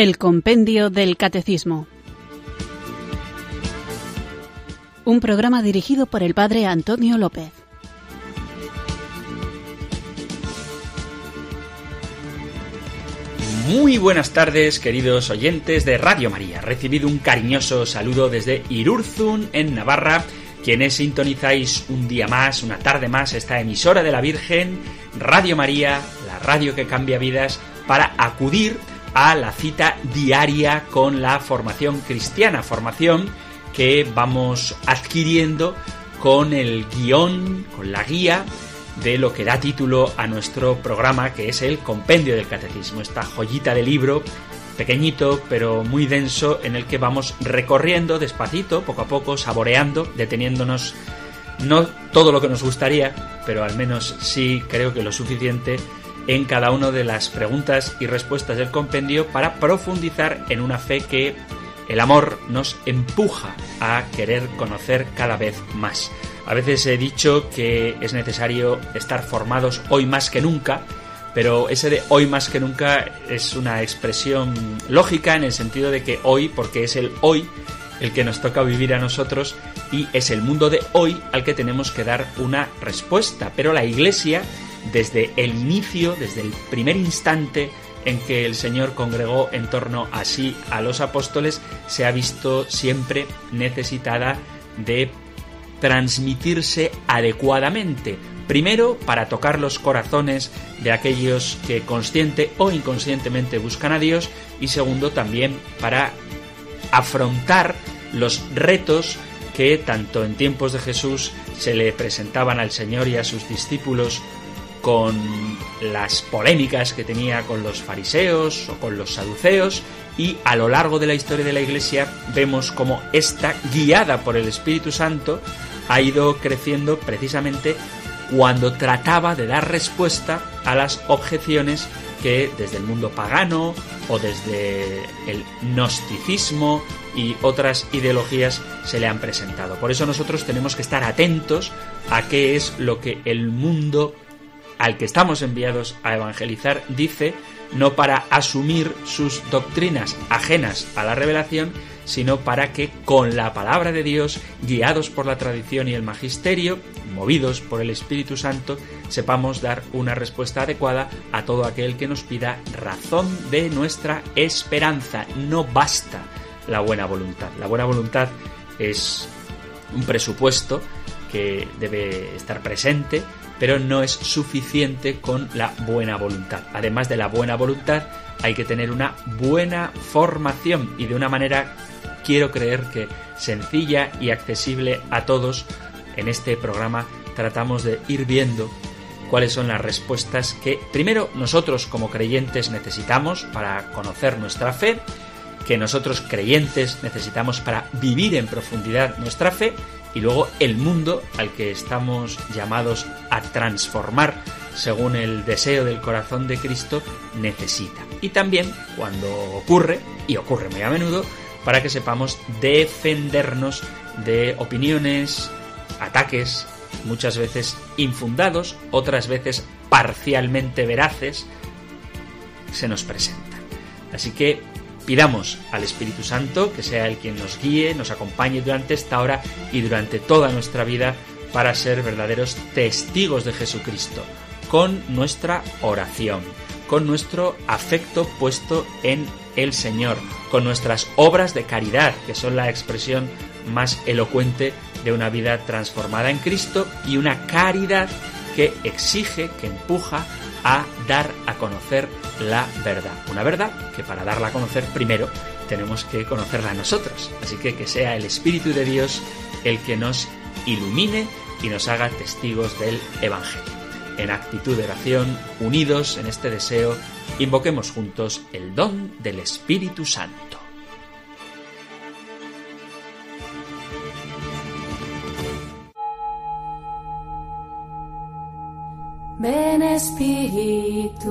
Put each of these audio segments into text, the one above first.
El Compendio del Catecismo. Un programa dirigido por el Padre Antonio López. Muy buenas tardes, queridos oyentes de Radio María. Recibido un cariñoso saludo desde Irurzun, en Navarra, quienes sintonizáis un día más, una tarde más, esta emisora de la Virgen, Radio María, la radio que cambia vidas, para acudir a la cita diaria con la formación cristiana, formación que vamos adquiriendo con el guion, con la guía de lo que da título a nuestro programa, que es el Compendio del Catecismo, esta joyita de libro pequeñito pero muy denso en el que vamos recorriendo despacito, poco a poco, saboreando, deteniéndonos no todo lo que nos gustaría, pero al menos sí creo que lo suficiente en cada una de las preguntas y respuestas del compendio para profundizar en una fe que el amor nos empuja a querer conocer cada vez más. A veces he dicho que es necesario estar formados hoy más que nunca, pero ese de hoy más que nunca es una expresión lógica en el sentido de que hoy, porque es el hoy el que nos toca vivir a nosotros y es el mundo de hoy al que tenemos que dar una respuesta. Pero la Iglesia, desde el inicio, desde el primer instante en que el Señor congregó en torno a sí a los apóstoles, se ha visto siempre necesitada de transmitirse adecuadamente. Primero, para tocar los corazones de aquellos que consciente o inconscientemente buscan a Dios y segundo, también para afrontar los retos que tanto en tiempos de Jesús se le presentaban al Señor y a sus discípulos con las polémicas que tenía con los fariseos o con los saduceos y a lo largo de la historia de la Iglesia vemos como esta, guiada por el Espíritu Santo, ha ido creciendo precisamente cuando trataba de dar respuesta a las objeciones que desde el mundo pagano o desde el gnosticismo y otras ideologías se le han presentado. Por eso nosotros tenemos que estar atentos a qué es lo que el mundo al que estamos enviados a evangelizar dice, no para asumir sus doctrinas ajenas a la revelación, sino para que con la palabra de Dios, guiados por la tradición y el magisterio, movidos por el Espíritu Santo, sepamos dar una respuesta adecuada a todo aquel que nos pida razón de nuestra esperanza. No basta la buena voluntad. La buena voluntad es un presupuesto que debe estar presente, pero no es suficiente con la buena voluntad. Además de la buena voluntad, hay que tener una buena formación y de una manera quiero creer que sencilla y accesible a todos, en este programa tratamos de ir viendo cuáles son las respuestas que primero nosotros como creyentes necesitamos para conocer nuestra fe, que nosotros creyentes necesitamos para vivir en profundidad nuestra fe y luego el mundo al que estamos llamados a transformar según el deseo del corazón de Cristo necesita. Y también cuando ocurre, y ocurre muy a menudo, para que sepamos defendernos de opiniones, ataques, muchas veces infundados, otras veces parcialmente veraces, se nos presentan. Así que pidamos al Espíritu Santo que sea el quien nos guíe, nos acompañe durante esta hora y durante toda nuestra vida para ser verdaderos testigos de Jesucristo, con nuestra oración, con nuestro afecto puesto en el Señor, con nuestras obras de caridad, que son la expresión más elocuente de una vida transformada en Cristo y una caridad que exige, que empuja a dar a conocer la verdad. Una verdad que para darla a conocer primero tenemos que conocerla nosotros. Así que que sea el Espíritu de Dios el que nos ilumine y nos haga testigos del Evangelio. En actitud de oración, unidos en este deseo, invoquemos juntos el don del Espíritu Santo. Ven Espíritu,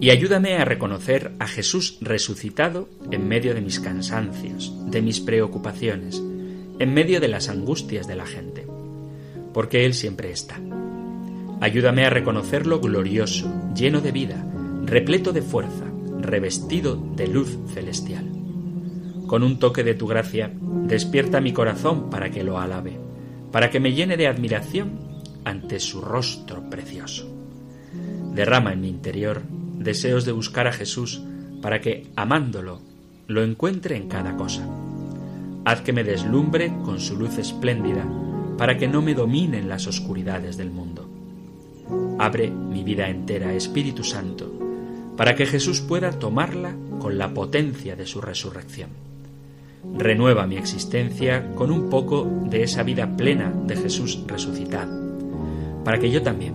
y ayúdame a reconocer a Jesús resucitado en medio de mis cansancios, de mis preocupaciones, en medio de las angustias de la gente, porque Él siempre está. Ayúdame a reconocerlo glorioso, lleno de vida, repleto de fuerza, revestido de luz celestial. Con un toque de tu gracia, despierta mi corazón para que lo alabe, para que me llene de admiración ante su rostro precioso. Derrama en mi interior deseos de buscar a Jesús para que, amándolo, lo encuentre en cada cosa. Haz que me deslumbre con su luz espléndida para que no me dominen las oscuridades del mundo. Abre mi vida entera, Espíritu Santo, para que Jesús pueda tomarla con la potencia de su resurrección. Renueva mi existencia con un poco de esa vida plena de Jesús resucitado, para que yo también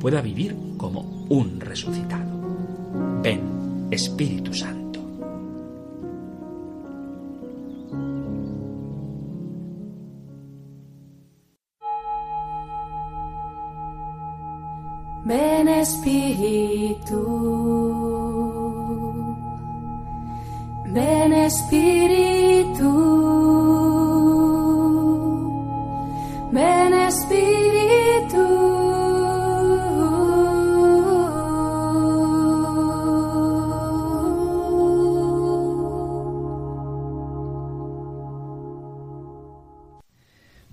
pueda vivir como un resucitado. Ven, Espíritu Santo. Ven Espíritu, ven Espíritu, ven Espíritu.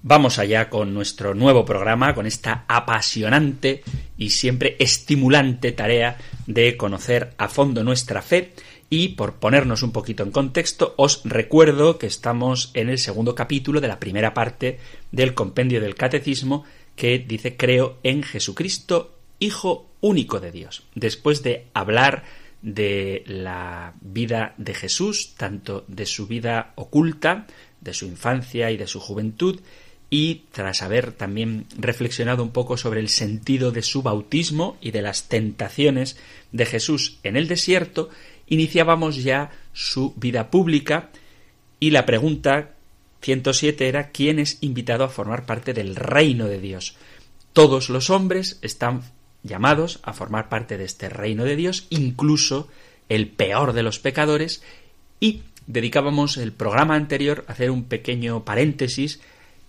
Vamos allá con nuestro nuevo programa, con esta apasionante y siempre estimulante tarea de conocer a fondo nuestra fe. Y por ponernos un poquito en contexto, os recuerdo que estamos en el segundo capítulo de la primera parte del compendio del Catecismo que dice creo en Jesucristo, Hijo único de Dios. Después de hablar de la vida de Jesús, tanto de su vida oculta, de su infancia y de su juventud, y tras haber también reflexionado un poco sobre el sentido de su bautismo y de las tentaciones de Jesús en el desierto, iniciábamos ya su vida pública y la pregunta 107 era ¿quién es invitado a formar parte del reino de Dios? Todos los hombres están llamados a formar parte de este reino de Dios, incluso el peor de los pecadores, y dedicábamos el programa anterior a hacer un pequeño paréntesis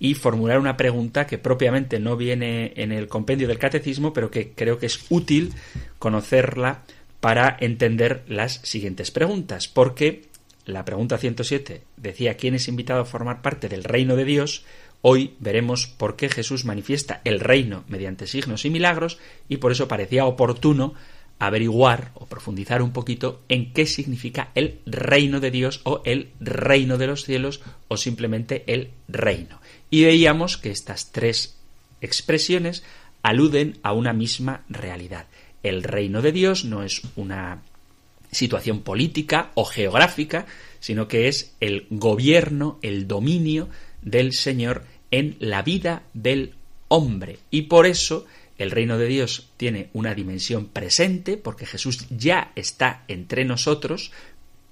y formular una pregunta que propiamente no viene en el compendio del catecismo, pero que creo que es útil conocerla para entender las siguientes preguntas, porque la pregunta 107 decía quién es invitado a formar parte del reino de Dios, hoy veremos por qué Jesús manifiesta el reino mediante signos y milagros y por eso parecía oportuno averiguar o profundizar un poquito en qué significa el reino de Dios o el reino de los cielos o simplemente el reino. Y veíamos que estas tres expresiones aluden a una misma realidad. El reino de Dios no es una situación política o geográfica, sino que es el gobierno, el dominio del Señor en la vida del hombre. Y por eso el reino de Dios tiene una dimensión presente, porque Jesús ya está entre nosotros,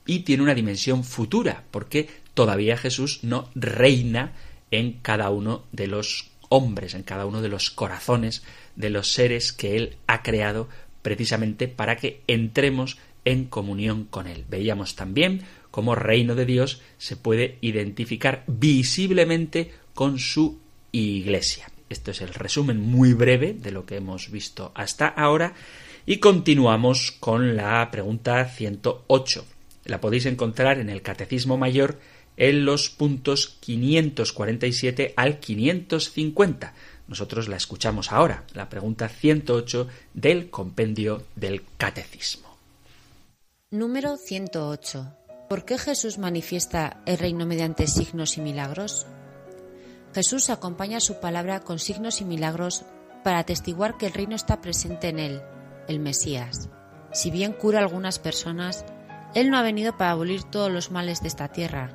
y tiene una dimensión futura, porque todavía Jesús no reina en cada uno de los hombres, en cada uno de los corazones de los seres que Él ha creado precisamente para que entremos en comunión con Él. Veíamos también cómo reino de Dios se puede identificar visiblemente con su iglesia. Esto es el resumen muy breve de lo que hemos visto hasta ahora y continuamos con la pregunta 108. La podéis encontrar en el Catecismo Mayor en los puntos 547 al 550. Nosotros la escuchamos ahora, la pregunta 108 del compendio del Catecismo. Número 108. ¿Por qué Jesús manifiesta el reino mediante signos y milagros? Jesús acompaña su palabra con signos y milagros para atestiguar que el reino está presente en él, el Mesías. Si bien cura a algunas personas, Él no ha venido para abolir todos los males de esta tierra,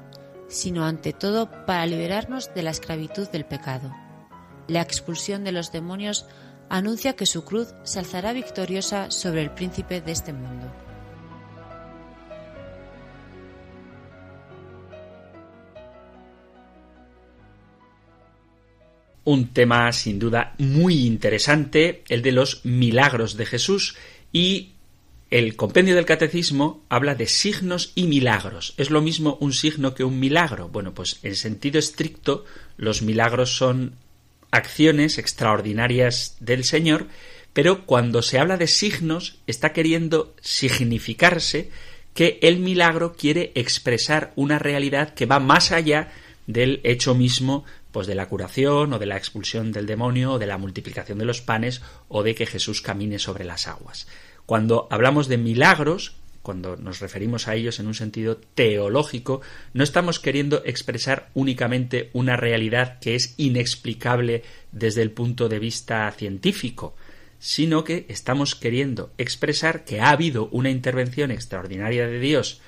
sino ante todo para liberarnos de la esclavitud del pecado. La expulsión de los demonios anuncia que su cruz se alzará victoriosa sobre el príncipe de este mundo. un tema sin duda muy interesante, el de los milagros de Jesús y el compendio del catecismo habla de signos y milagros. ¿Es lo mismo un signo que un milagro? Bueno, pues en sentido estricto los milagros son acciones extraordinarias del Señor, pero cuando se habla de signos está queriendo significarse que el milagro quiere expresar una realidad que va más allá del hecho mismo pues de la curación o de la expulsión del demonio o de la multiplicación de los panes o de que Jesús camine sobre las aguas. Cuando hablamos de milagros, cuando nos referimos a ellos en un sentido teológico, no estamos queriendo expresar únicamente una realidad que es inexplicable desde el punto de vista científico, sino que estamos queriendo expresar que ha habido una intervención extraordinaria de Dios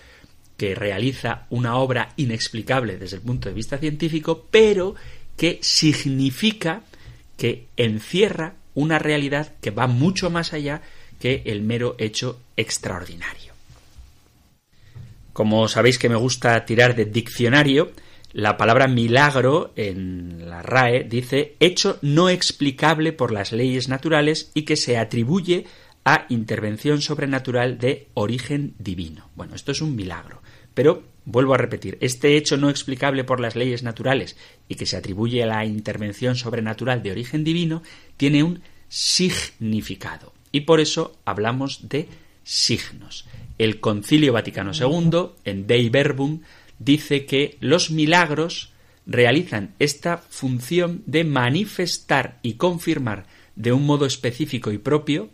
que realiza una obra inexplicable desde el punto de vista científico, pero que significa que encierra una realidad que va mucho más allá que el mero hecho extraordinario. Como sabéis que me gusta tirar de diccionario, la palabra milagro en la RAE dice hecho no explicable por las leyes naturales y que se atribuye a intervención sobrenatural de origen divino. Bueno, esto es un milagro. Pero, vuelvo a repetir, este hecho no explicable por las leyes naturales y que se atribuye a la intervención sobrenatural de origen divino, tiene un significado. Y por eso hablamos de signos. El Concilio Vaticano II, en Dei Verbum, dice que los milagros realizan esta función de manifestar y confirmar de un modo específico y propio,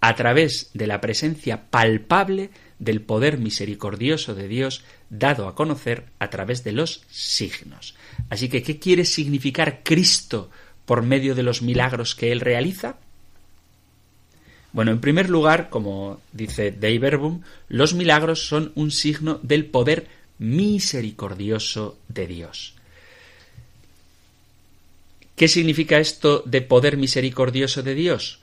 a través de la presencia palpable del poder misericordioso de Dios dado a conocer a través de los signos. Así que, ¿qué quiere significar Cristo por medio de los milagros que Él realiza? Bueno, en primer lugar, como dice Dei los milagros son un signo del poder misericordioso de Dios. ¿Qué significa esto de poder misericordioso de Dios?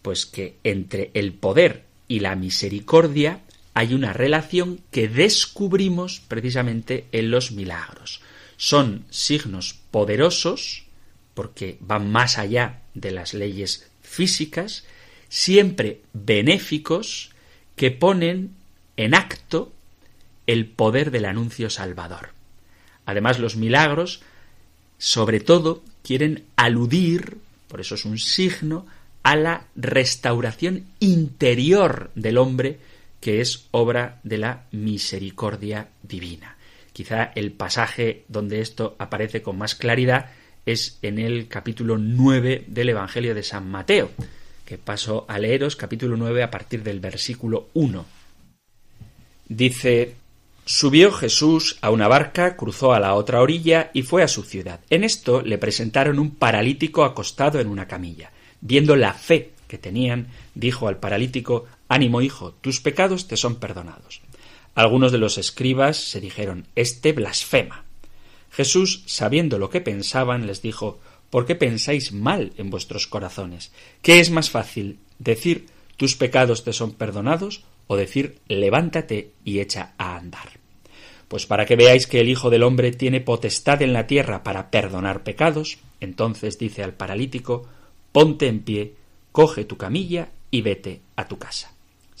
Pues que entre el poder y la misericordia hay una relación que descubrimos precisamente en los milagros. Son signos poderosos, porque van más allá de las leyes físicas, siempre benéficos, que ponen en acto el poder del anuncio salvador. Además, los milagros, sobre todo, quieren aludir, por eso es un signo, a la restauración interior del hombre que es obra de la misericordia divina. Quizá el pasaje donde esto aparece con más claridad es en el capítulo 9 del Evangelio de San Mateo, paso a leeros capítulo 9 a partir del versículo 1. Dice Subió Jesús a una barca, cruzó a la otra orilla y fue a su ciudad. En esto le presentaron un paralítico acostado en una camilla. Viendo la fe que tenían, dijo al paralítico Ánimo, hijo, tus pecados te son perdonados. Algunos de los escribas se dijeron Este blasfema. Jesús, sabiendo lo que pensaban, les dijo ¿Por qué pensáis mal en vuestros corazones? ¿Qué es más fácil decir tus pecados te son perdonados o decir levántate y echa a andar? Pues para que veáis que el Hijo del Hombre tiene potestad en la tierra para perdonar pecados, entonces dice al paralítico ponte en pie, coge tu camilla y vete a tu casa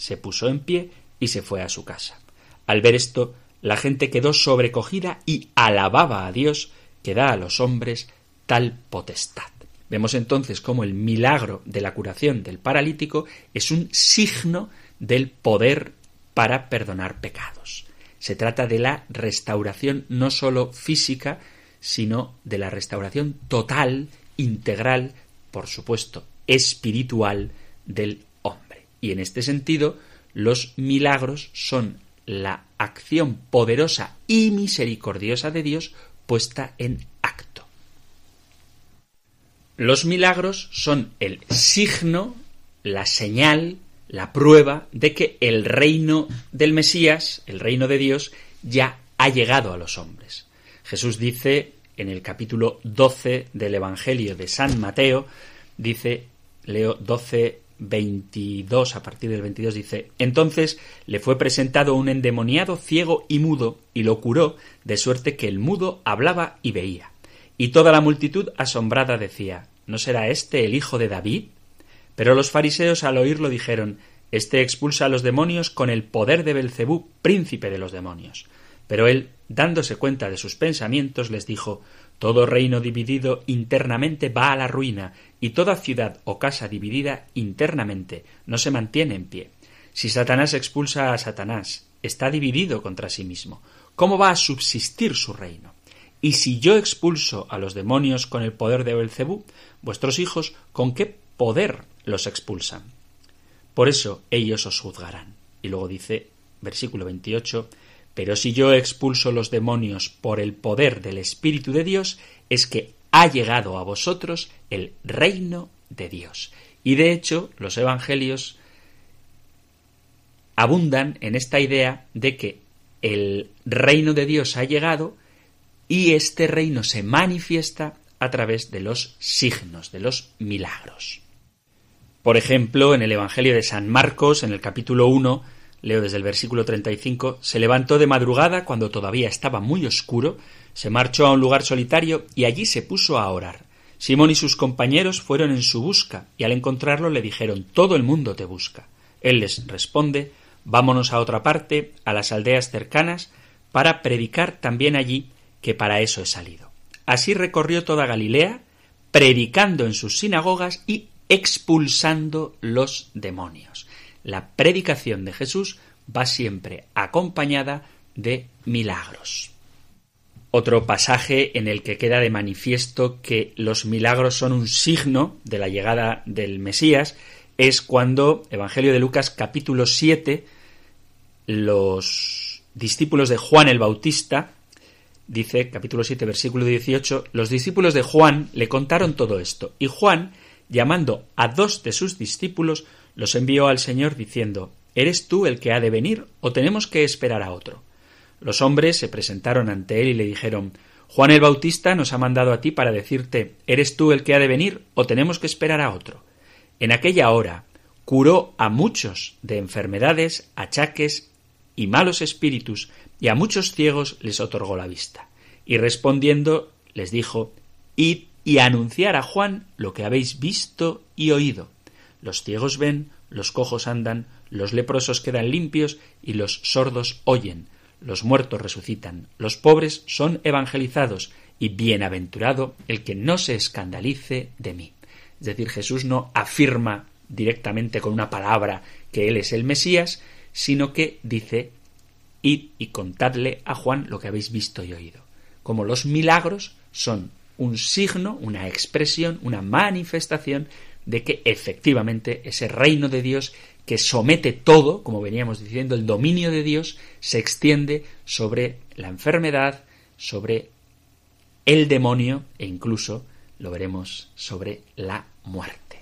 se puso en pie y se fue a su casa. Al ver esto, la gente quedó sobrecogida y alababa a Dios que da a los hombres tal potestad. Vemos entonces cómo el milagro de la curación del paralítico es un signo del poder para perdonar pecados. Se trata de la restauración no sólo física, sino de la restauración total, integral, por supuesto, espiritual del y en este sentido, los milagros son la acción poderosa y misericordiosa de Dios puesta en. Los milagros son el signo, la señal, la prueba de que el reino del Mesías, el reino de Dios, ya ha llegado a los hombres. Jesús dice en el capítulo 12 del Evangelio de San Mateo, dice, leo 12, 22, a partir del 22 dice, entonces le fue presentado un endemoniado ciego y mudo y lo curó, de suerte que el mudo hablaba y veía. Y toda la multitud asombrada decía ¿No será este el hijo de David? Pero los fariseos al oírlo dijeron Este expulsa a los demonios con el poder de Belcebú, príncipe de los demonios. Pero él, dándose cuenta de sus pensamientos, les dijo Todo reino dividido internamente va a la ruina, y toda ciudad o casa dividida internamente no se mantiene en pie. Si Satanás expulsa a Satanás, está dividido contra sí mismo. ¿Cómo va a subsistir su reino? Y si yo expulso a los demonios con el poder de Belcebú, vuestros hijos, ¿con qué poder los expulsan? Por eso ellos os juzgarán. Y luego dice, versículo 28, pero si yo expulso los demonios por el poder del Espíritu de Dios, es que ha llegado a vosotros el reino de Dios. Y de hecho, los evangelios abundan en esta idea de que el reino de Dios ha llegado y este reino se manifiesta a través de los signos, de los milagros. Por ejemplo, en el Evangelio de San Marcos, en el capítulo 1, leo desde el versículo 35, se levantó de madrugada cuando todavía estaba muy oscuro, se marchó a un lugar solitario y allí se puso a orar. Simón y sus compañeros fueron en su busca y al encontrarlo le dijeron Todo el mundo te busca. Él les responde Vámonos a otra parte, a las aldeas cercanas, para predicar también allí, que para eso he salido. Así recorrió toda Galilea, predicando en sus sinagogas y expulsando los demonios. La predicación de Jesús va siempre acompañada de milagros. Otro pasaje en el que queda de manifiesto que los milagros son un signo de la llegada del Mesías es cuando, Evangelio de Lucas capítulo 7, los discípulos de Juan el Bautista, dice capítulo 7 versículo 18, los discípulos de Juan le contaron todo esto, y Juan, llamando a dos de sus discípulos, los envió al Señor diciendo, ¿Eres tú el que ha de venir o tenemos que esperar a otro? Los hombres se presentaron ante él y le dijeron, Juan el Bautista nos ha mandado a ti para decirte, ¿eres tú el que ha de venir o tenemos que esperar a otro? En aquella hora curó a muchos de enfermedades, achaques y malos espíritus, y a muchos ciegos les otorgó la vista. Y respondiendo les dijo, Id y anunciar a Juan lo que habéis visto y oído. Los ciegos ven, los cojos andan, los leprosos quedan limpios y los sordos oyen, los muertos resucitan, los pobres son evangelizados, y bienaventurado el que no se escandalice de mí. Es decir, Jesús no afirma directamente con una palabra que Él es el Mesías, sino que dice, id y contadle a Juan lo que habéis visto y oído. Como los milagros son un signo, una expresión, una manifestación de que efectivamente ese reino de Dios que somete todo, como veníamos diciendo, el dominio de Dios se extiende sobre la enfermedad, sobre el demonio e incluso lo veremos sobre la muerte.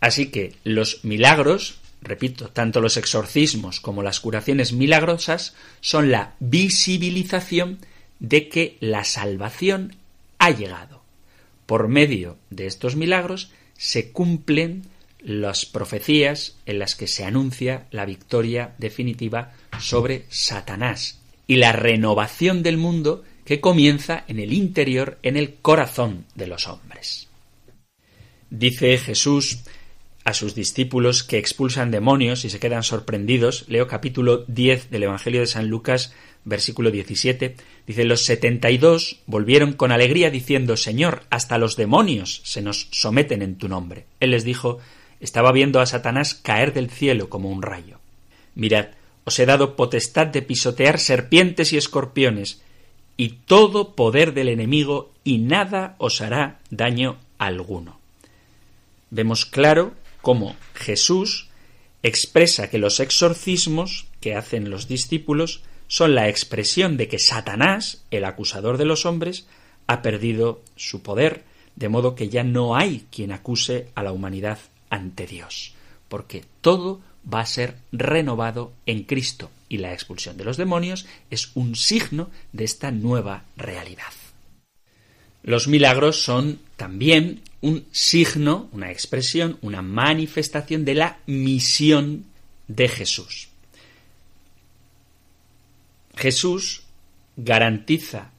Así que los milagros, repito, tanto los exorcismos como las curaciones milagrosas son la visibilización de que la salvación ha llegado. Por medio de estos milagros se cumplen las profecías en las que se anuncia la victoria definitiva sobre Satanás y la renovación del mundo que comienza en el interior, en el corazón de los hombres. Dice Jesús a sus discípulos que expulsan demonios y se quedan sorprendidos. Leo capítulo 10 del Evangelio de San Lucas, versículo 17. Dice, los setenta y dos volvieron con alegría diciendo, Señor, hasta los demonios se nos someten en tu nombre. Él les dijo, estaba viendo a Satanás caer del cielo como un rayo. Mirad, os he dado potestad de pisotear serpientes y escorpiones, y todo poder del enemigo, y nada os hará daño alguno. Vemos claro cómo Jesús expresa que los exorcismos que hacen los discípulos son la expresión de que Satanás, el acusador de los hombres, ha perdido su poder, de modo que ya no hay quien acuse a la humanidad ante Dios, porque todo va a ser renovado en Cristo y la expulsión de los demonios es un signo de esta nueva realidad. Los milagros son también un signo, una expresión, una manifestación de la misión de Jesús. Jesús garantiza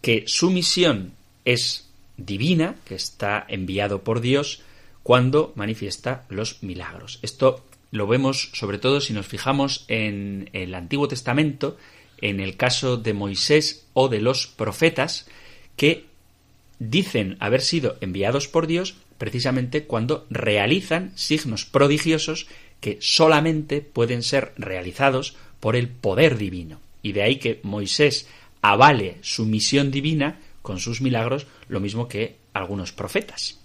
que su misión es divina, que está enviado por Dios cuando manifiesta los milagros. Esto lo vemos sobre todo si nos fijamos en el Antiguo Testamento, en el caso de Moisés o de los profetas, que dicen haber sido enviados por Dios precisamente cuando realizan signos prodigiosos que solamente pueden ser realizados por el poder divino. Y de ahí que Moisés avale su misión divina con sus milagros, lo mismo que algunos profetas.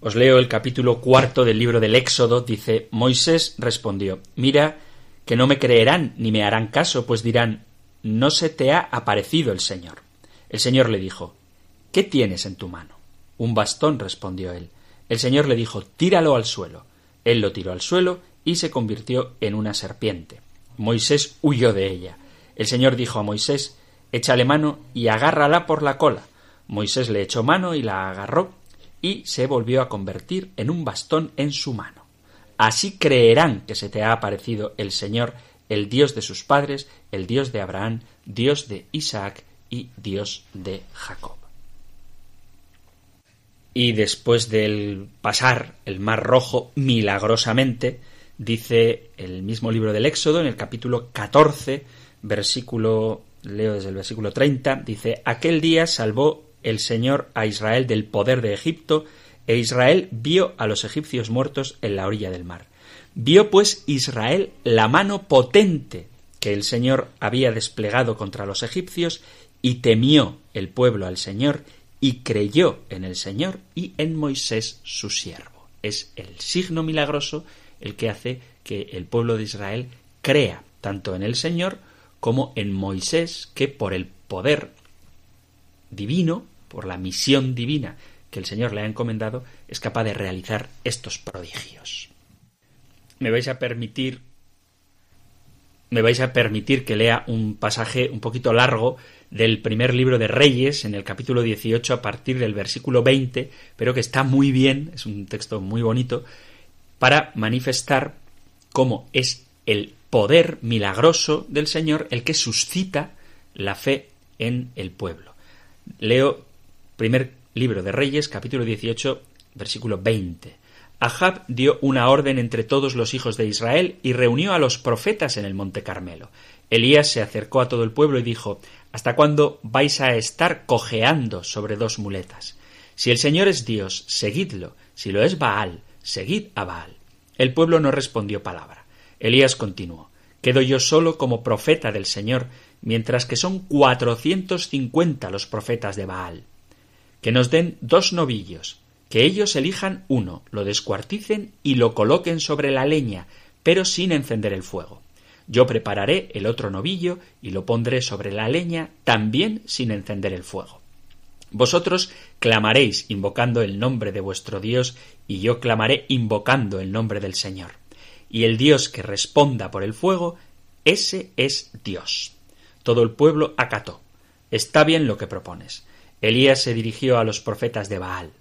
Os leo el capítulo cuarto del libro del Éxodo. Dice Moisés respondió Mira que no me creerán ni me harán caso, pues dirán No se te ha aparecido el Señor. El Señor le dijo ¿Qué tienes en tu mano? Un bastón, respondió él. El Señor le dijo Tíralo al suelo. Él lo tiró al suelo y se convirtió en una serpiente. Moisés huyó de ella. El Señor dijo a Moisés Échale mano y agárrala por la cola. Moisés le echó mano y la agarró y se volvió a convertir en un bastón en su mano. Así creerán que se te ha aparecido el Señor, el Dios de sus padres, el Dios de Abraham, Dios de Isaac y Dios de Jacob. Y después del pasar el mar rojo milagrosamente, dice el mismo libro del Éxodo, en el capítulo 14, versículo leo desde el versículo 30, dice, aquel día salvó el Señor a Israel del poder de Egipto, e Israel vio a los egipcios muertos en la orilla del mar. Vio pues Israel la mano potente que el Señor había desplegado contra los egipcios, y temió el pueblo al Señor, y creyó en el Señor y en Moisés su siervo. Es el signo milagroso el que hace que el pueblo de Israel crea tanto en el Señor como en Moisés, que por el poder divino, por la misión divina que el Señor le ha encomendado, es capaz de realizar estos prodigios. Me vais a permitir me vais a permitir que lea un pasaje un poquito largo del primer libro de Reyes, en el capítulo 18, a partir del versículo 20, pero que está muy bien, es un texto muy bonito, para manifestar cómo es el poder milagroso del Señor el que suscita la fe en el pueblo. Leo primer libro de Reyes, capítulo 18, versículo 20. Ahab dio una orden entre todos los hijos de Israel y reunió a los profetas en el monte Carmelo. Elías se acercó a todo el pueblo y dijo ¿Hasta cuándo vais a estar cojeando sobre dos muletas? Si el Señor es Dios, seguidlo. Si lo es Baal, seguid a Baal. El pueblo no respondió palabra. Elías continuó Quedo yo solo como profeta del Señor, mientras que son cuatrocientos cincuenta los profetas de Baal. Que nos den dos novillos, que ellos elijan uno, lo descuarticen y lo coloquen sobre la leña, pero sin encender el fuego. Yo prepararé el otro novillo y lo pondré sobre la leña, también sin encender el fuego. Vosotros clamaréis invocando el nombre de vuestro Dios, y yo clamaré invocando el nombre del Señor y el Dios que responda por el fuego, ese es Dios. Todo el pueblo acató. Está bien lo que propones. Elías se dirigió a los profetas de Baal.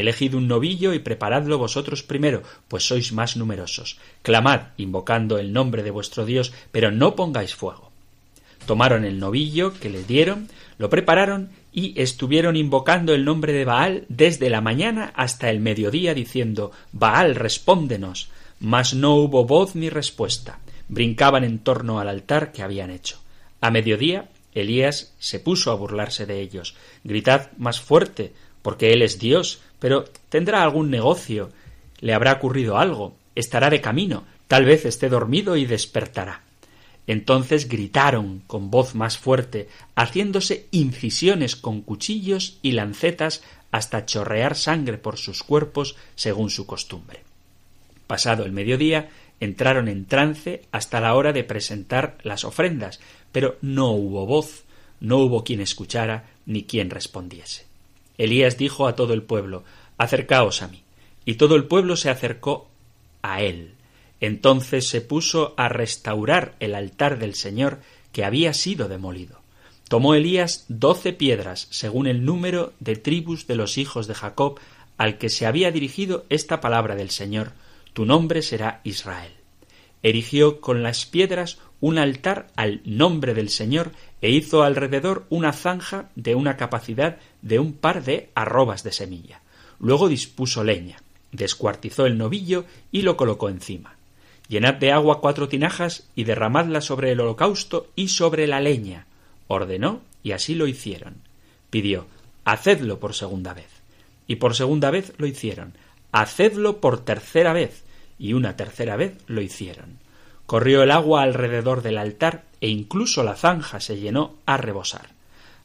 Elegid un novillo y preparadlo vosotros primero, pues sois más numerosos. Clamad, invocando el nombre de vuestro Dios, pero no pongáis fuego. Tomaron el novillo que le dieron, lo prepararon y estuvieron invocando el nombre de Baal desde la mañana hasta el mediodía, diciendo Baal, respóndenos mas no hubo voz ni respuesta. Brincaban en torno al altar que habían hecho. A mediodía, Elías se puso a burlarse de ellos. Gritad más fuerte, porque él es Dios, pero tendrá algún negocio, le habrá ocurrido algo, estará de camino, tal vez esté dormido y despertará. Entonces gritaron con voz más fuerte, haciéndose incisiones con cuchillos y lancetas hasta chorrear sangre por sus cuerpos según su costumbre. Pasado el mediodía, entraron en trance hasta la hora de presentar las ofrendas, pero no hubo voz, no hubo quien escuchara ni quien respondiese. Elías dijo a todo el pueblo Acercaos a mí. Y todo el pueblo se acercó a él. Entonces se puso a restaurar el altar del Señor que había sido demolido. Tomó Elías doce piedras, según el número de tribus de los hijos de Jacob, al que se había dirigido esta palabra del Señor tu nombre será Israel. erigió con las piedras un altar al nombre del Señor e hizo alrededor una zanja de una capacidad de un par de arrobas de semilla. Luego dispuso leña, descuartizó el novillo y lo colocó encima. Llenad de agua cuatro tinajas y derramadla sobre el holocausto y sobre la leña. Ordenó y así lo hicieron. Pidió, hacedlo por segunda vez. Y por segunda vez lo hicieron. Hacedlo por tercera vez. Y una tercera vez lo hicieron. Corrió el agua alrededor del altar e incluso la zanja se llenó a rebosar.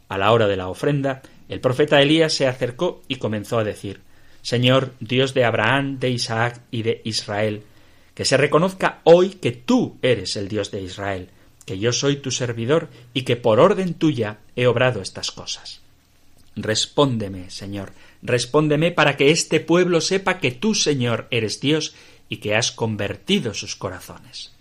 A la hora de la ofrenda, el profeta Elías se acercó y comenzó a decir Señor, Dios de Abraham, de Isaac y de Israel, que se reconozca hoy que tú eres el Dios de Israel, que yo soy tu servidor y que por orden tuya he obrado estas cosas. Respóndeme, Señor, respóndeme para que este pueblo sepa que tú, Señor, eres Dios y que has convertido sus corazones.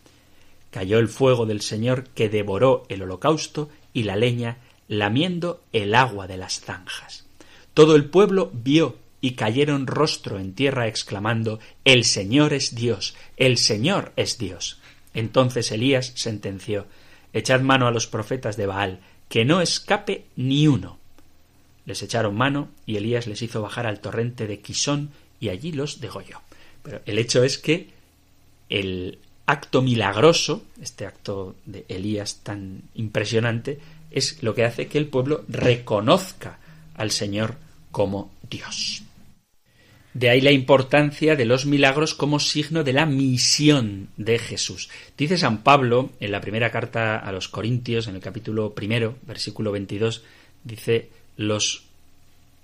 Cayó el fuego del Señor que devoró el holocausto y la leña, lamiendo el agua de las zanjas. Todo el pueblo vio y cayeron rostro en tierra exclamando El Señor es Dios, el Señor es Dios. Entonces Elías sentenció Echad mano a los profetas de Baal, que no escape ni uno. Les echaron mano y Elías les hizo bajar al torrente de Quisón y allí los degolló. Pero el hecho es que el acto milagroso, este acto de Elías tan impresionante, es lo que hace que el pueblo reconozca al Señor como Dios. De ahí la importancia de los milagros como signo de la misión de Jesús. Dice San Pablo en la primera carta a los Corintios, en el capítulo primero, versículo 22, dice, los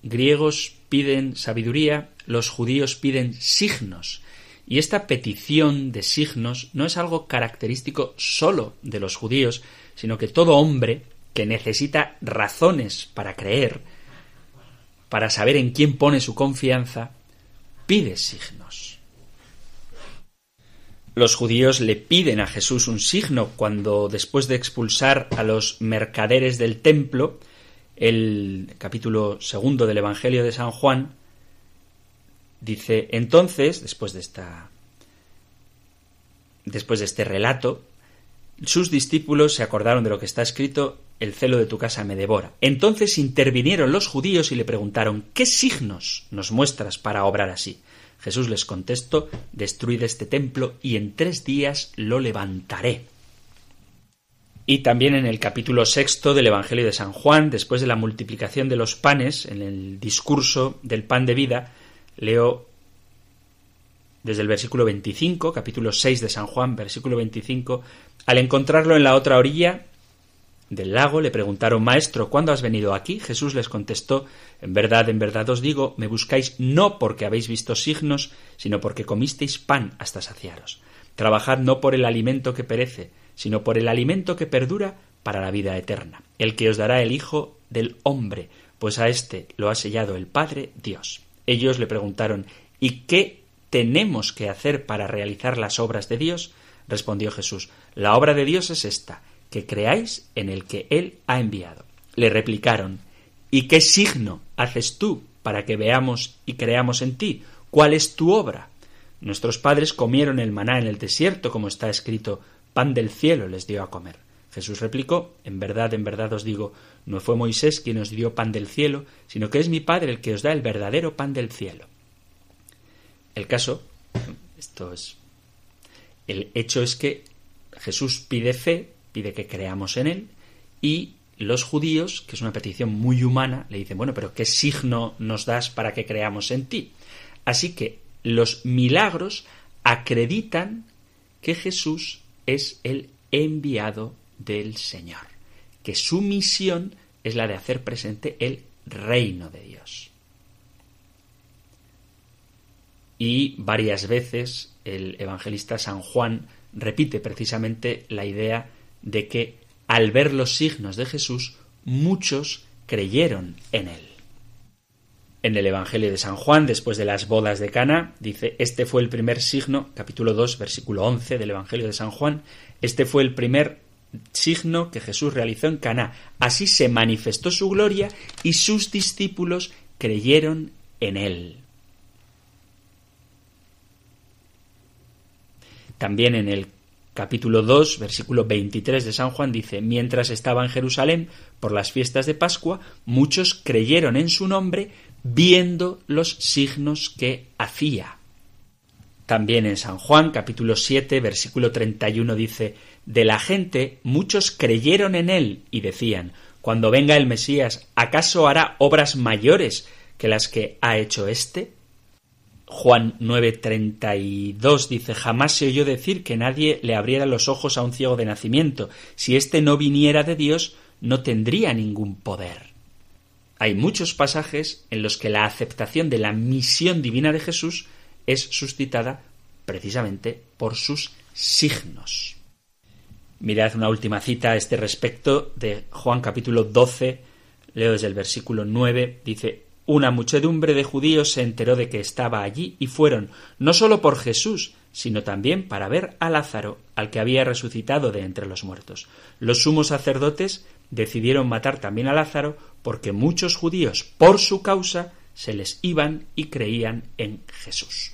griegos piden sabiduría, los judíos piden signos. Y esta petición de signos no es algo característico sólo de los judíos, sino que todo hombre que necesita razones para creer, para saber en quién pone su confianza, pide signos. Los judíos le piden a Jesús un signo cuando, después de expulsar a los mercaderes del templo, el capítulo segundo del Evangelio de San Juan Dice, entonces, después de esta después de este relato, sus discípulos se acordaron de lo que está escrito, el celo de tu casa me devora. Entonces intervinieron los judíos y le preguntaron, ¿qué signos nos muestras para obrar así? Jesús les contestó, destruid este templo y en tres días lo levantaré. Y también en el capítulo sexto del Evangelio de San Juan, después de la multiplicación de los panes, en el discurso del pan de vida, Leo desde el versículo 25, capítulo 6 de San Juan, versículo 25. Al encontrarlo en la otra orilla del lago, le preguntaron, Maestro, ¿cuándo has venido aquí? Jesús les contestó, En verdad, en verdad os digo, me buscáis no porque habéis visto signos, sino porque comisteis pan hasta saciaros. Trabajad no por el alimento que perece, sino por el alimento que perdura para la vida eterna, el que os dará el Hijo del hombre, pues a éste lo ha sellado el Padre Dios. Ellos le preguntaron ¿Y qué tenemos que hacer para realizar las obras de Dios? Respondió Jesús La obra de Dios es esta, que creáis en el que Él ha enviado. Le replicaron ¿Y qué signo haces tú para que veamos y creamos en ti? ¿Cuál es tu obra? Nuestros padres comieron el maná en el desierto, como está escrito, pan del cielo les dio a comer. Jesús replicó En verdad, en verdad os digo, no fue Moisés quien os dio pan del cielo, sino que es mi Padre el que os da el verdadero pan del cielo. El caso, esto es, el hecho es que Jesús pide fe, pide que creamos en él, y los judíos, que es una petición muy humana, le dicen, bueno, pero ¿qué signo nos das para que creamos en ti? Así que los milagros acreditan que Jesús es el enviado del Señor que su misión es la de hacer presente el reino de Dios. Y varias veces el evangelista San Juan repite precisamente la idea de que al ver los signos de Jesús, muchos creyeron en él. En el Evangelio de San Juan, después de las bodas de Cana, dice, este fue el primer signo, capítulo 2, versículo 11 del Evangelio de San Juan, este fue el primer signo que Jesús realizó en Caná. Así se manifestó su gloria y sus discípulos creyeron en él. También en el capítulo 2, versículo 23 de San Juan dice, mientras estaba en Jerusalén por las fiestas de Pascua, muchos creyeron en su nombre viendo los signos que hacía. También en San Juan, capítulo 7, versículo 31 dice, de la gente muchos creyeron en él y decían, cuando venga el Mesías, ¿acaso hará obras mayores que las que ha hecho éste? Juan 9:32 dice, jamás se oyó decir que nadie le abriera los ojos a un ciego de nacimiento. Si éste no viniera de Dios, no tendría ningún poder. Hay muchos pasajes en los que la aceptación de la misión divina de Jesús es suscitada precisamente por sus signos. Mirad una última cita a este respecto de Juan capítulo 12, leo desde el versículo 9, dice, una muchedumbre de judíos se enteró de que estaba allí y fueron, no sólo por Jesús, sino también para ver a Lázaro, al que había resucitado de entre los muertos. Los sumos sacerdotes decidieron matar también a Lázaro porque muchos judíos, por su causa, se les iban y creían en Jesús.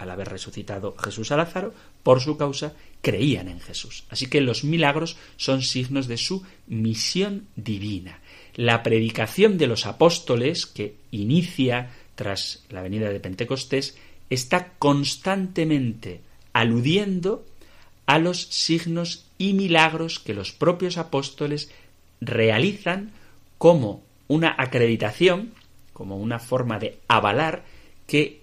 Al haber resucitado Jesús a Lázaro, por su causa, creían en Jesús. Así que los milagros son signos de su misión divina. La predicación de los apóstoles, que inicia tras la venida de Pentecostés, está constantemente aludiendo a los signos y milagros que los propios apóstoles realizan como una acreditación, como una forma de avalar que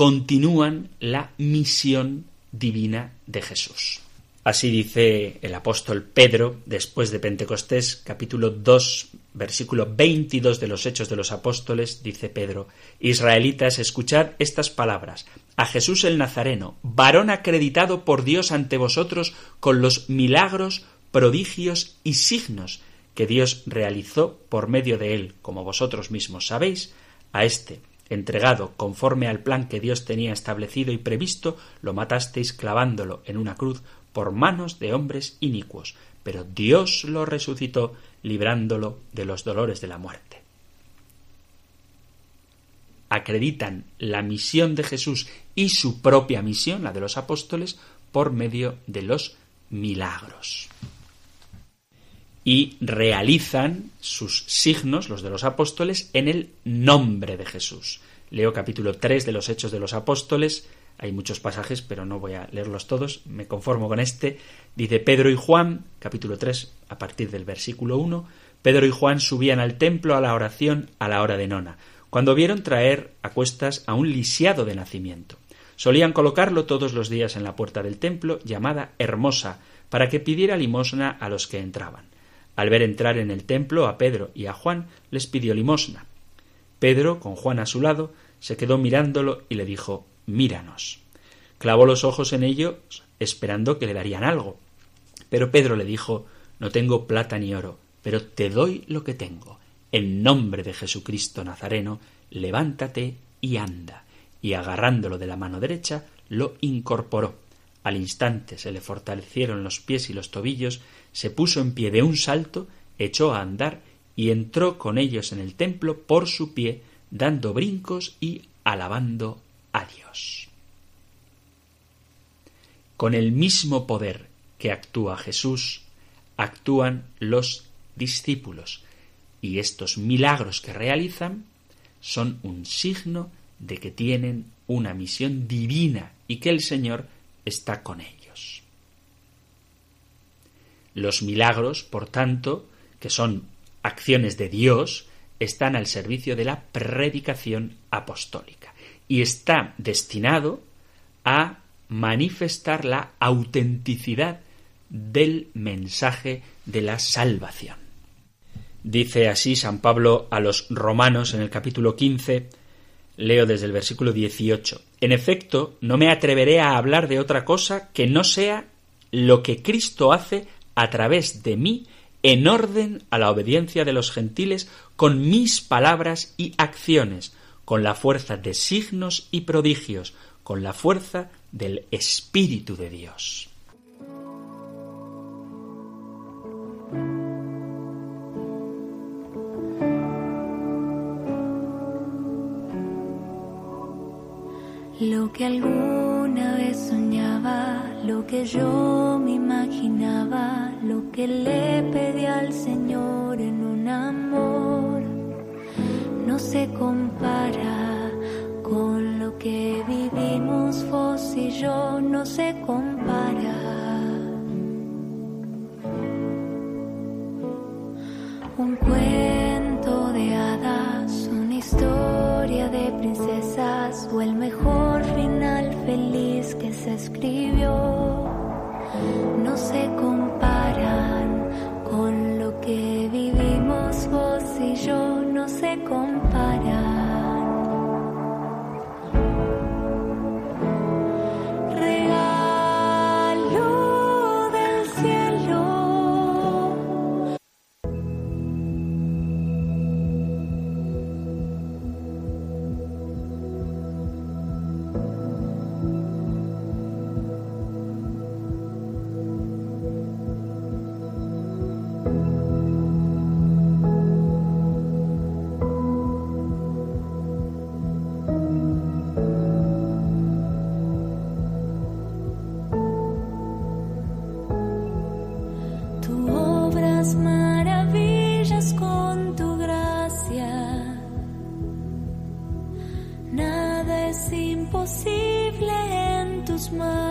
continúan la misión divina de Jesús. Así dice el apóstol Pedro después de Pentecostés, capítulo 2, versículo 22 de los Hechos de los Apóstoles, dice Pedro, Israelitas, escuchad estas palabras. A Jesús el Nazareno, varón acreditado por Dios ante vosotros con los milagros, prodigios y signos que Dios realizó por medio de él, como vosotros mismos sabéis, a este entregado conforme al plan que Dios tenía establecido y previsto, lo matasteis clavándolo en una cruz por manos de hombres inicuos, pero Dios lo resucitó librándolo de los dolores de la muerte. Acreditan la misión de Jesús y su propia misión, la de los apóstoles, por medio de los milagros. Y realizan sus signos, los de los apóstoles, en el nombre de Jesús. Leo capítulo 3 de los Hechos de los Apóstoles, hay muchos pasajes, pero no voy a leerlos todos, me conformo con este. Dice Pedro y Juan, capítulo 3, a partir del versículo 1, Pedro y Juan subían al templo a la oración a la hora de nona, cuando vieron traer a cuestas a un lisiado de nacimiento. Solían colocarlo todos los días en la puerta del templo, llamada Hermosa, para que pidiera limosna a los que entraban. Al ver entrar en el templo a Pedro y a Juan, les pidió limosna. Pedro, con Juan a su lado, se quedó mirándolo y le dijo míranos. Clavó los ojos en ellos, esperando que le darían algo. Pero Pedro le dijo No tengo plata ni oro, pero te doy lo que tengo. En nombre de Jesucristo Nazareno, levántate y anda. Y agarrándolo de la mano derecha, lo incorporó. Al instante se le fortalecieron los pies y los tobillos, se puso en pie de un salto, echó a andar y entró con ellos en el templo por su pie, dando brincos y alabando a Dios. Con el mismo poder que actúa Jesús, actúan los discípulos, y estos milagros que realizan son un signo de que tienen una misión divina y que el Señor está con ellos. Los milagros, por tanto, que son acciones de Dios, están al servicio de la predicación apostólica y está destinado a manifestar la autenticidad del mensaje de la salvación. Dice así San Pablo a los romanos en el capítulo 15, leo desde el versículo 18. En efecto, no me atreveré a hablar de otra cosa que no sea lo que Cristo hace a través de mí en orden a la obediencia de los gentiles con mis palabras y acciones, con la fuerza de signos y prodigios, con la fuerza del Espíritu de Dios. Lo que soñaba lo que yo me imaginaba, lo que le pedí al Señor en un amor, no se compara con lo que vivimos vos y yo, no se compara. Un cuento no se comparan con lo que vivimos vos y yo, no se comparan. Imposible en tus manos.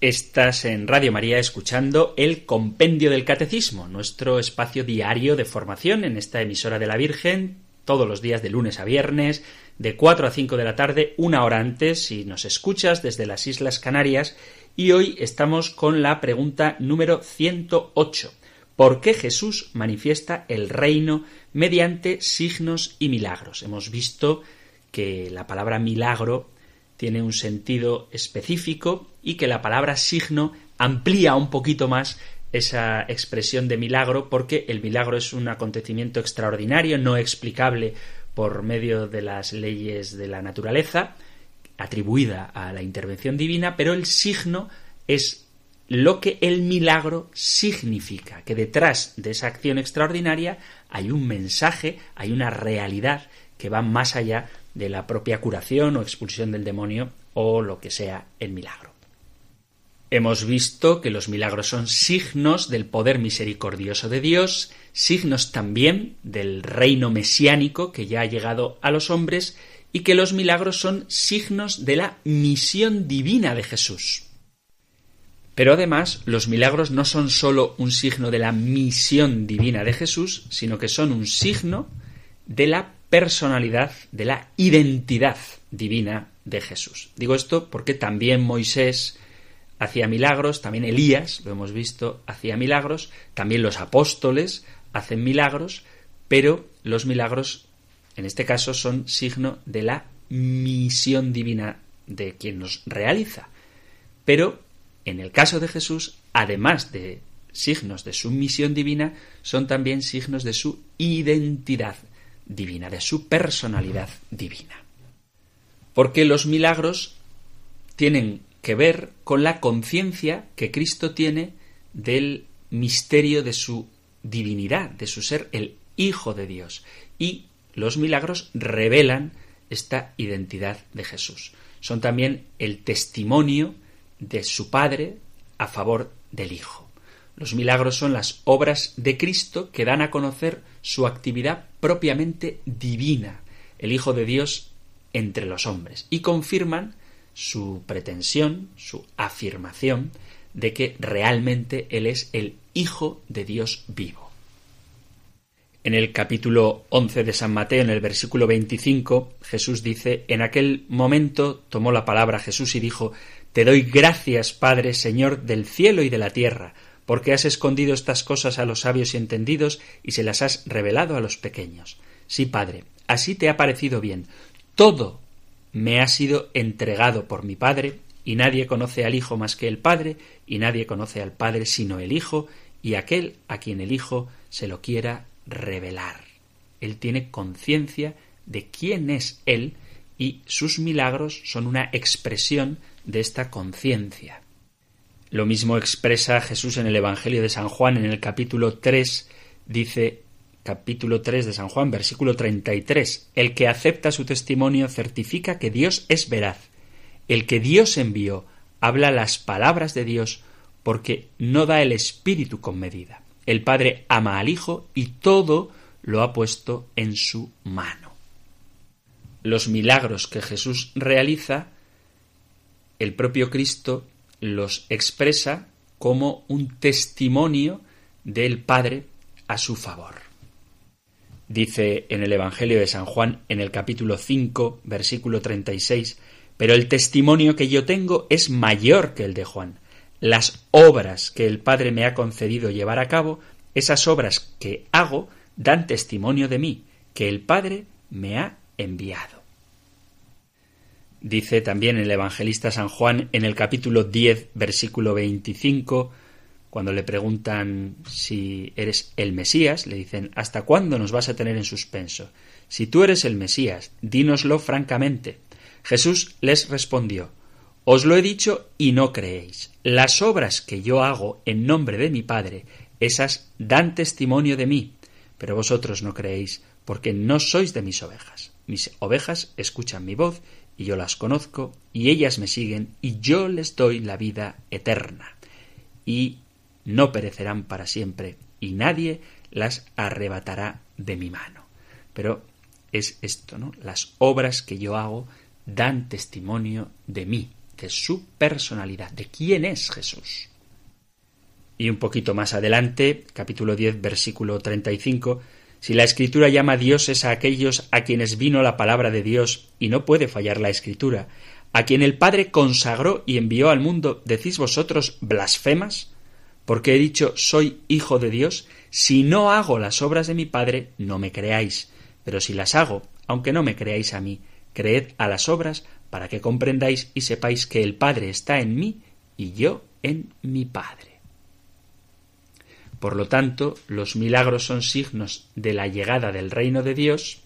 Estás en Radio María escuchando el Compendio del Catecismo, nuestro espacio diario de formación en esta emisora de la Virgen, todos los días de lunes a viernes, de 4 a 5 de la tarde, una hora antes, si nos escuchas desde las Islas Canarias, y hoy estamos con la pregunta número 108. ¿Por qué Jesús manifiesta el reino mediante signos y milagros? Hemos visto que la palabra milagro tiene un sentido específico y que la palabra signo amplía un poquito más esa expresión de milagro porque el milagro es un acontecimiento extraordinario, no explicable por medio de las leyes de la naturaleza, atribuida a la intervención divina, pero el signo es lo que el milagro significa, que detrás de esa acción extraordinaria hay un mensaje, hay una realidad que va más allá de la propia curación o expulsión del demonio o lo que sea el milagro. Hemos visto que los milagros son signos del poder misericordioso de Dios, signos también del reino mesiánico que ya ha llegado a los hombres y que los milagros son signos de la misión divina de Jesús. Pero además, los milagros no son sólo un signo de la misión divina de Jesús, sino que son un signo de la personalidad, de la identidad divina de Jesús. Digo esto porque también Moisés hacía milagros, también Elías, lo hemos visto, hacía milagros, también los apóstoles hacen milagros, pero los milagros, en este caso, son signo de la misión divina de quien nos realiza. Pero, en el caso de Jesús, además de signos de su misión divina, son también signos de su identidad divina, de su personalidad divina. Porque los milagros tienen que ver con la conciencia que Cristo tiene del misterio de su divinidad, de su ser el Hijo de Dios. Y los milagros revelan esta identidad de Jesús. Son también el testimonio de su Padre a favor del Hijo. Los milagros son las obras de Cristo que dan a conocer su actividad propiamente divina, el Hijo de Dios entre los hombres, y confirman su pretensión, su afirmación de que realmente Él es el Hijo de Dios vivo. En el capítulo 11 de San Mateo, en el versículo 25, Jesús dice, En aquel momento tomó la palabra Jesús y dijo, Te doy gracias, Padre, Señor del cielo y de la tierra, porque has escondido estas cosas a los sabios y entendidos y se las has revelado a los pequeños. Sí, Padre, así te ha parecido bien. Todo me ha sido entregado por mi Padre, y nadie conoce al Hijo más que el Padre, y nadie conoce al Padre sino el Hijo, y aquel a quien el Hijo se lo quiera revelar. Él tiene conciencia de quién es Él, y sus milagros son una expresión de esta conciencia. Lo mismo expresa Jesús en el Evangelio de San Juan en el capítulo 3, dice capítulo 3 de San Juan, versículo 33, el que acepta su testimonio certifica que Dios es veraz. El que Dios envió habla las palabras de Dios porque no da el Espíritu con medida. El Padre ama al Hijo y todo lo ha puesto en su mano. Los milagros que Jesús realiza, el propio Cristo los expresa como un testimonio del Padre a su favor. Dice en el Evangelio de San Juan, en el capítulo 5, versículo 36, pero el testimonio que yo tengo es mayor que el de Juan. Las obras que el Padre me ha concedido llevar a cabo, esas obras que hago, dan testimonio de mí, que el Padre me ha enviado. Dice también el evangelista San Juan en el capítulo 10, versículo 25, cuando le preguntan si eres el Mesías, le dicen ¿Hasta cuándo nos vas a tener en suspenso? Si tú eres el Mesías, dínoslo francamente. Jesús les respondió Os lo he dicho y no creéis. Las obras que yo hago en nombre de mi Padre, esas dan testimonio de mí, pero vosotros no creéis, porque no sois de mis ovejas. Mis ovejas escuchan mi voz y yo las conozco, y ellas me siguen, y yo les doy la vida eterna, y no perecerán para siempre, y nadie las arrebatará de mi mano. Pero es esto, ¿no? Las obras que yo hago dan testimonio de mí, de su personalidad, de quién es Jesús. Y un poquito más adelante, capítulo 10, versículo 35, si la escritura llama dioses a aquellos a quienes vino la palabra de Dios, y no puede fallar la escritura, a quien el Padre consagró y envió al mundo, decís vosotros blasfemas, porque he dicho soy hijo de Dios, si no hago las obras de mi Padre, no me creáis, pero si las hago, aunque no me creáis a mí, creed a las obras, para que comprendáis y sepáis que el Padre está en mí y yo en mi Padre. Por lo tanto, los milagros son signos de la llegada del reino de Dios,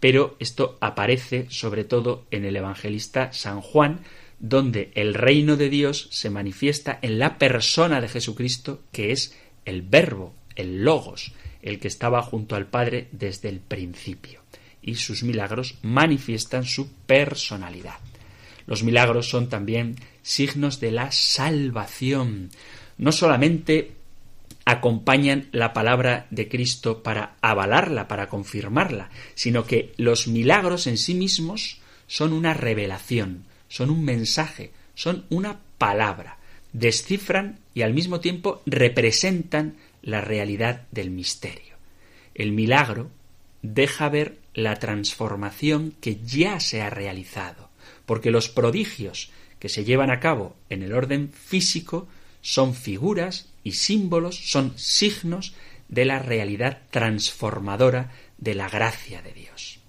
pero esto aparece sobre todo en el evangelista San Juan, donde el reino de Dios se manifiesta en la persona de Jesucristo, que es el verbo, el logos, el que estaba junto al Padre desde el principio. Y sus milagros manifiestan su personalidad. Los milagros son también signos de la salvación. No solamente acompañan la palabra de Cristo para avalarla, para confirmarla, sino que los milagros en sí mismos son una revelación, son un mensaje, son una palabra, descifran y al mismo tiempo representan la realidad del misterio. El milagro deja ver la transformación que ya se ha realizado, porque los prodigios que se llevan a cabo en el orden físico son figuras y símbolos, son signos de la realidad transformadora de la gracia de Dios.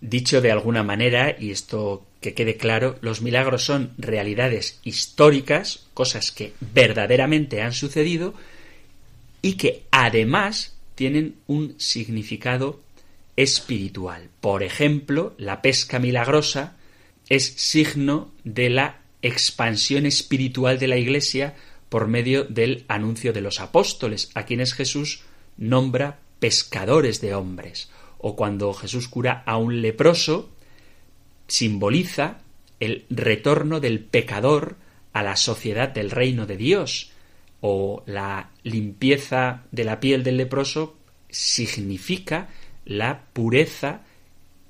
Dicho de alguna manera, y esto que quede claro, los milagros son realidades históricas, cosas que verdaderamente han sucedido y que además tienen un significado espiritual. Por ejemplo, la pesca milagrosa es signo de la expansión espiritual de la Iglesia por medio del anuncio de los apóstoles, a quienes Jesús nombra pescadores de hombres. O cuando Jesús cura a un leproso, simboliza el retorno del pecador a la sociedad del reino de Dios. O la limpieza de la piel del leproso significa la pureza,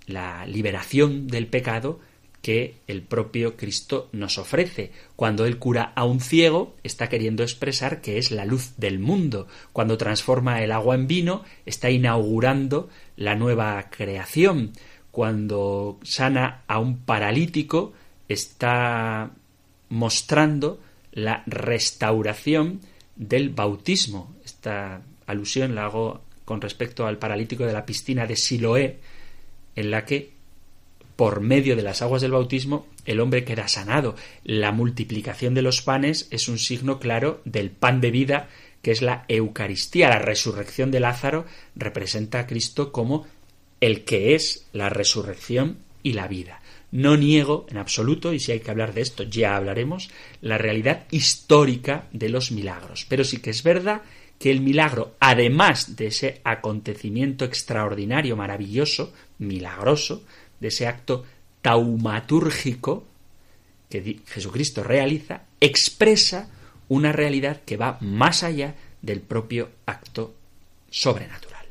la liberación del pecado que el propio Cristo nos ofrece. Cuando Él cura a un ciego, está queriendo expresar que es la luz del mundo. Cuando transforma el agua en vino, está inaugurando la nueva creación. Cuando sana a un paralítico, está mostrando la restauración del bautismo. Esta alusión la hago con respecto al paralítico de la piscina de Siloé, en la que por medio de las aguas del bautismo el hombre queda sanado. La multiplicación de los panes es un signo claro del pan de vida que es la Eucaristía. La resurrección de Lázaro representa a Cristo como el que es la resurrección y la vida. No niego en absoluto, y si hay que hablar de esto ya hablaremos, la realidad histórica de los milagros. Pero sí que es verdad que el milagro, además de ese acontecimiento extraordinario, maravilloso, milagroso, de ese acto taumatúrgico que Jesucristo realiza, expresa una realidad que va más allá del propio acto sobrenatural.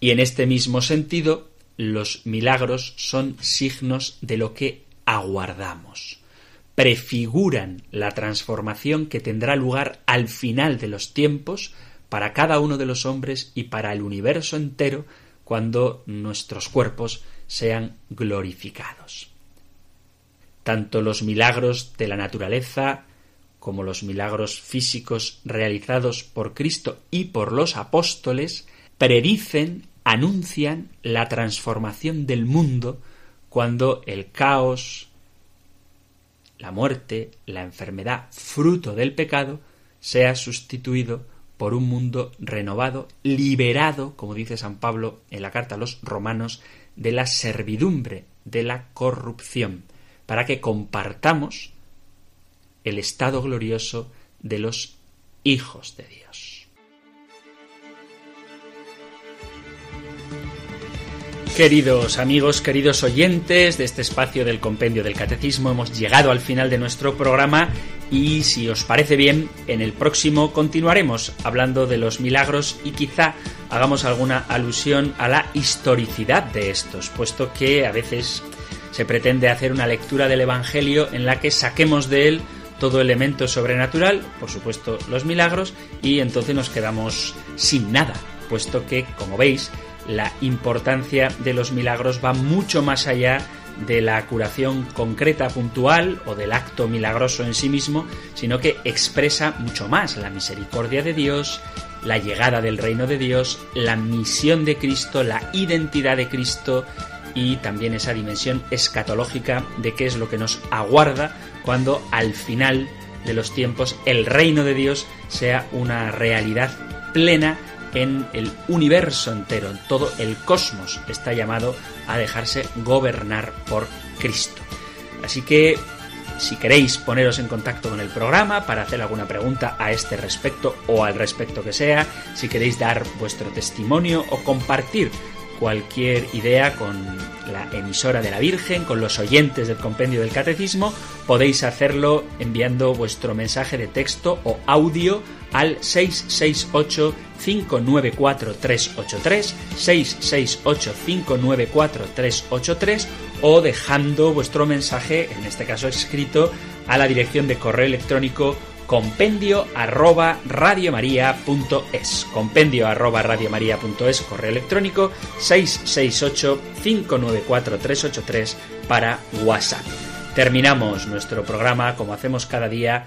Y en este mismo sentido, los milagros son signos de lo que aguardamos, prefiguran la transformación que tendrá lugar al final de los tiempos para cada uno de los hombres y para el universo entero cuando nuestros cuerpos sean glorificados. Tanto los milagros de la naturaleza como los milagros físicos realizados por Cristo y por los apóstoles predicen, anuncian la transformación del mundo cuando el caos, la muerte, la enfermedad, fruto del pecado, sea sustituido por un mundo renovado, liberado, como dice San Pablo en la carta a los romanos, de la servidumbre, de la corrupción, para que compartamos el estado glorioso de los hijos de Dios. Queridos amigos, queridos oyentes de este espacio del Compendio del Catecismo, hemos llegado al final de nuestro programa y si os parece bien, en el próximo continuaremos hablando de los milagros y quizá hagamos alguna alusión a la historicidad de estos, puesto que a veces Se pretende hacer una lectura del Evangelio en la que saquemos de él todo elemento sobrenatural, por supuesto los milagros, y entonces nos quedamos sin nada, puesto que, como veis, la importancia de los milagros va mucho más allá de la curación concreta, puntual o del acto milagroso en sí mismo, sino que expresa mucho más la misericordia de Dios, la llegada del reino de Dios, la misión de Cristo, la identidad de Cristo y también esa dimensión escatológica de qué es lo que nos aguarda cuando al final de los tiempos el reino de Dios sea una realidad plena en el universo entero, en todo el cosmos está llamado a dejarse gobernar por Cristo. Así que si queréis poneros en contacto con el programa para hacer alguna pregunta a este respecto o al respecto que sea, si queréis dar vuestro testimonio o compartir cualquier idea con la emisora de la Virgen, con los oyentes del compendio del Catecismo, podéis hacerlo enviando vuestro mensaje de texto o audio al 668 594 383 668 594 383 o dejando vuestro mensaje, en este caso escrito, a la dirección de correo electrónico compendio arroba radiomaria.es compendio arroba radiomaria.es correo electrónico 668 594 383 para WhatsApp. Terminamos nuestro programa, como hacemos cada día,